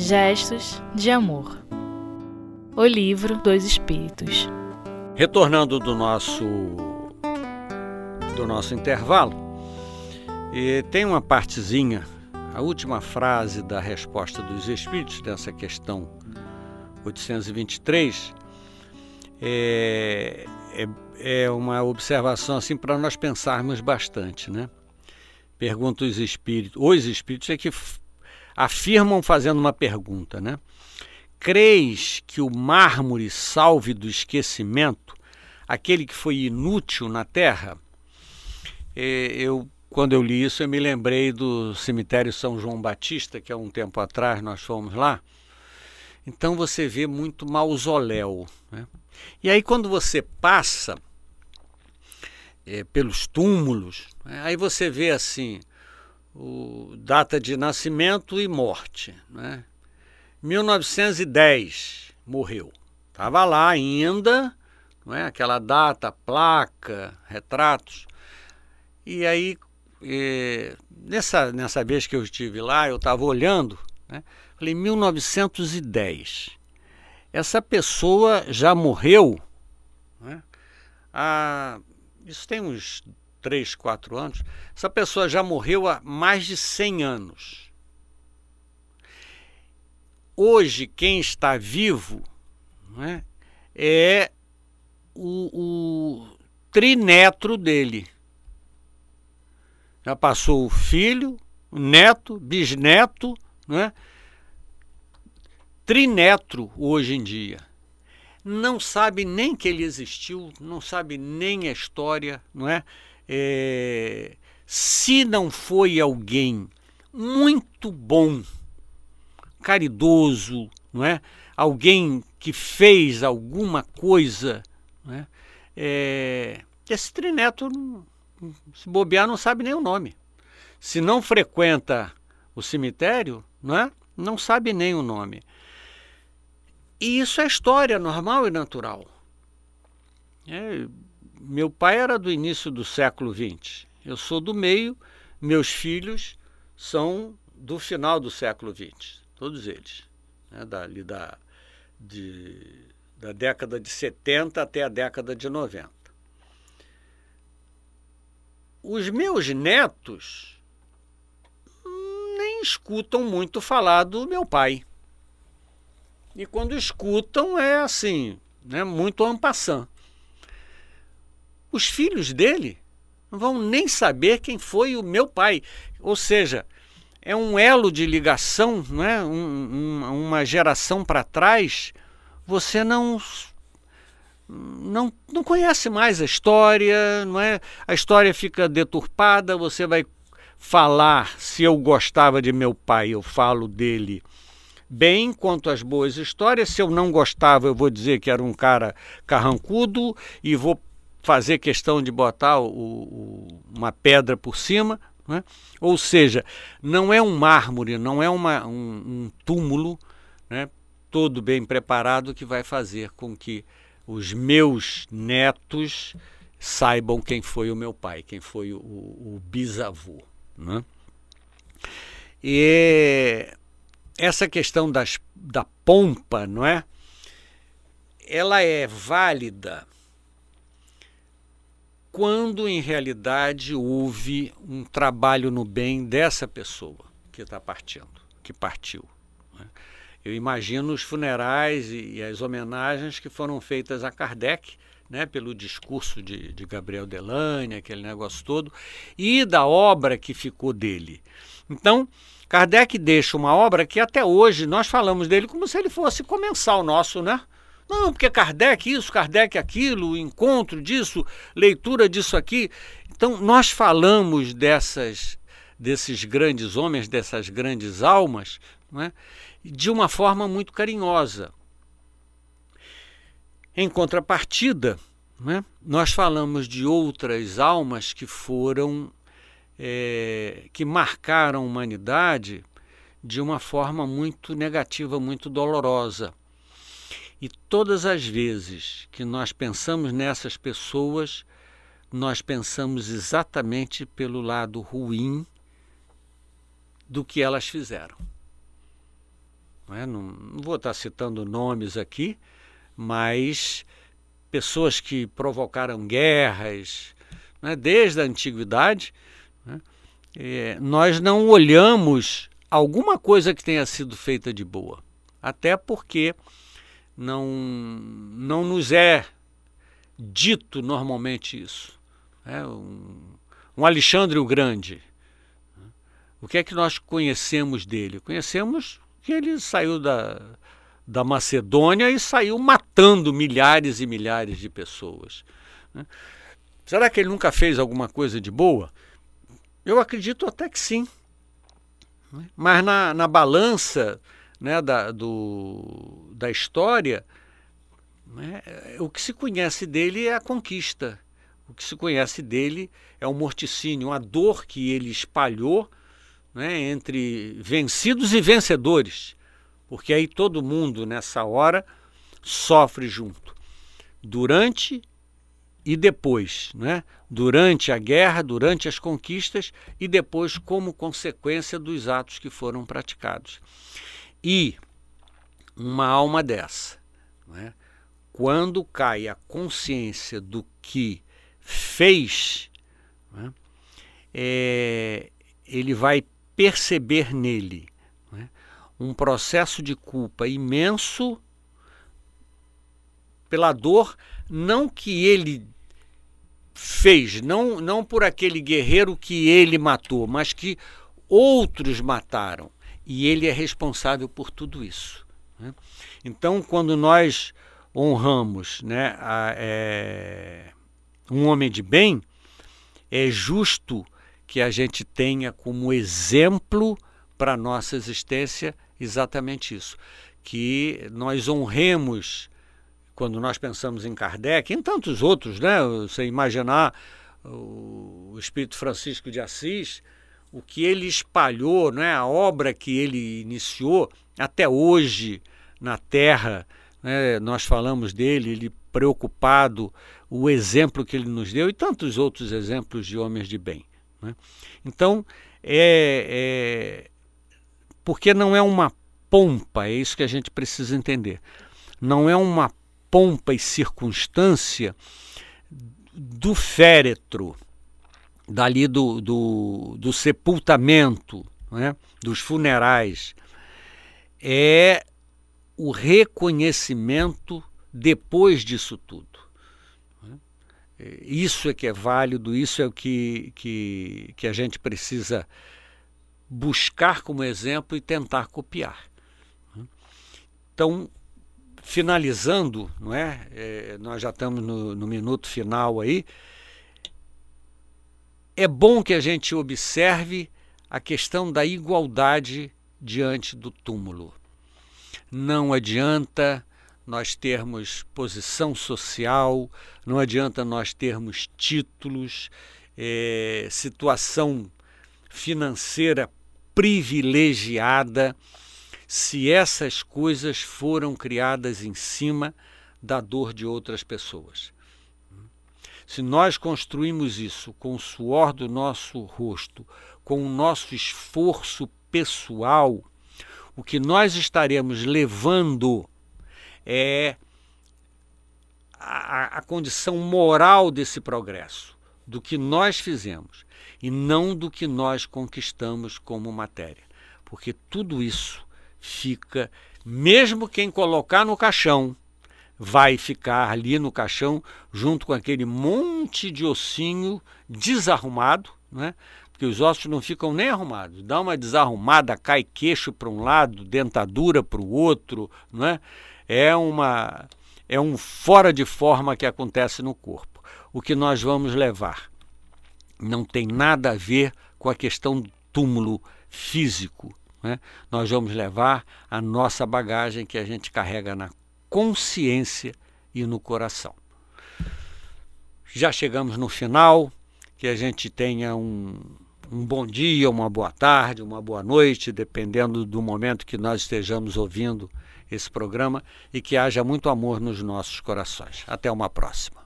Gestos de Amor. O livro dos Espíritos. Retornando do nosso do nosso intervalo, tem uma partezinha, a última frase da resposta dos Espíritos dessa questão 823 é, é, é uma observação assim para nós pensarmos bastante, né? Pergunta os Espíritos, os Espíritos é que afirmam fazendo uma pergunta, né? Creis que o mármore salve do esquecimento aquele que foi inútil na terra? Eu, quando eu li isso, eu me lembrei do cemitério São João Batista, que há um tempo atrás nós fomos lá. Então você vê muito mausoléu. Né? E aí quando você passa é, pelos túmulos, né? aí você vê assim o, data de nascimento e morte. Né? 1910 morreu. Estava lá ainda, não é? aquela data, placa, retratos. E aí, e, nessa, nessa vez que eu estive lá, eu estava olhando, né? falei, 1910. Essa pessoa já morreu, né? ah, isso tem uns 3, 4 anos, essa pessoa já morreu há mais de 100 anos. Hoje, quem está vivo né, é o, o trinetro dele. Já passou o filho, o neto, bisneto, né? trinetro hoje em dia. Não sabe nem que ele existiu, não sabe nem a história, não é? É, se não foi alguém muito bom, caridoso, não é? alguém que fez alguma coisa, não é? É, esse trineto, se bobear, não sabe nem o nome. Se não frequenta o cemitério, não, é? não sabe nem o nome. E isso é história normal e natural. É, meu pai era do início do século XX. Eu sou do meio, meus filhos são do final do século XX, todos eles. Né, dali da, de, da década de 70 até a década de 90. Os meus netos nem escutam muito falar do meu pai. E quando escutam é assim, né, muito ampassant os filhos dele não vão nem saber quem foi o meu pai. Ou seja, é um elo de ligação, não é? Um, um, uma geração para trás, você não, não, não conhece mais a história, não é? A história fica deturpada, você vai falar se eu gostava de meu pai, eu falo dele bem quanto às boas histórias. Se eu não gostava, eu vou dizer que era um cara carrancudo e vou fazer questão de botar o, o, uma pedra por cima. Né? Ou seja, não é um mármore, não é uma, um, um túmulo né, todo bem preparado que vai fazer com que os meus netos saibam quem foi o meu pai, quem foi o, o bisavô. Né? E essa questão das, da pompa, não é? Ela é válida quando em realidade houve um trabalho no bem dessa pessoa que está partindo, que partiu. Né? Eu imagino os funerais e, as homenagens que foram feitas a Kardec, né, pelo discurso de, de Gabriel Delane, aquele negócio todo, e da obra que ficou dele. Então, Kardec deixa uma obra que até hoje nós falamos dele como se ele fosse comensal nosso, né? Não, porque Kardec isso, Kardec aquilo, encontro disso, leitura disso aqui. Então, nós falamos dessas, desses grandes homens, dessas grandes almas, é? de uma forma muito carinhosa. Em contrapartida, é? nós falamos de outras almas que foram, é, que marcaram a humanidade de uma forma muito negativa, muito dolorosa. E todas as vezes que nós pensamos nessas pessoas, nós pensamos exatamente pelo lado ruim do que elas fizeram. não, é? não, não vou estar citando nomes aqui, mas pessoas que provocaram guerras, né, desde a antiguidade, né, é, nós não olhamos alguma coisa que tenha sido feita de boa. Até porque não, não nos é dito normalmente isso. É um, um Alexandre o Grande. O que é que nós conhecemos dele? Conhecemos que ele saiu da, da Macedônia e saiu matando milhares e milhares de pessoas. Né? Será que ele nunca fez alguma coisa de boa? Eu acredito até que sim. Né? Mas na, na balança né, da, do, da história, né, o que se conhece dele é a conquista. O que se conhece dele é o morticínio, a dor que ele espalhou né, entre vencidos e vencedores porque aí todo mundo nessa hora sofre junto, durante e depois, né? durante a guerra, durante as conquistas e depois como consequência dos atos que foram praticados. E uma alma dessa, né? quando cai a consciência do que fez, né? é, ele vai perceber nele um processo de culpa imenso pela dor, não que ele fez, não, não por aquele guerreiro que ele matou, mas que outros mataram. E ele é responsável por tudo isso. Né? Então, quando nós honramos né, a, é, um homem de bem, é justo que a gente tenha como exemplo para a nossa existência exatamente isso, que nós honremos quando nós pensamos em Kardec, em tantos outros, né? Você imaginar o Espírito Francisco de Assis, o que ele espalhou, né? A obra que ele iniciou até hoje na Terra, né? Nós falamos dele, ele preocupado, o exemplo que ele nos deu e tantos outros exemplos de homens de bem. Né? Então, é, é porque não é uma pompa, é isso que a gente precisa entender. Não é uma pompa e circunstância do féretro, dali do, do, do sepultamento, né, dos funerais. É o reconhecimento depois disso tudo. Isso é que é válido, isso é o que, que, que a gente precisa buscar como exemplo e tentar copiar. Então, finalizando, não é? é nós já estamos no, no minuto final aí. É bom que a gente observe a questão da igualdade diante do túmulo. Não adianta nós termos posição social, não adianta nós termos títulos, é, situação financeira privilegiada se essas coisas foram criadas em cima da dor de outras pessoas. Se nós construímos isso com o suor do nosso rosto, com o nosso esforço pessoal, o que nós estaremos levando é a, a, condição moral desse progresso, do que nós fizemos e não do que nós conquistamos como matéria. Porque tudo isso fica, mesmo quem colocar no caixão, vai ficar ali no caixão junto com aquele monte de ossinho desarrumado, né? porque os ossos não ficam nem arrumados. Dá uma desarrumada, cai queixo para um lado, dentadura para o outro, né? é uma é um fora de forma que acontece no corpo. O que nós vamos levar não tem nada a ver com a questão do túmulo físico. Né? Nós vamos levar a nossa bagagem que a gente carrega na consciência e no coração. Já chegamos no final, que a gente tenha um, um bom dia, uma boa tarde, uma boa noite, dependendo do momento que nós estejamos ouvindo esse programa e que haja muito amor nos nossos corações. Até uma próxima.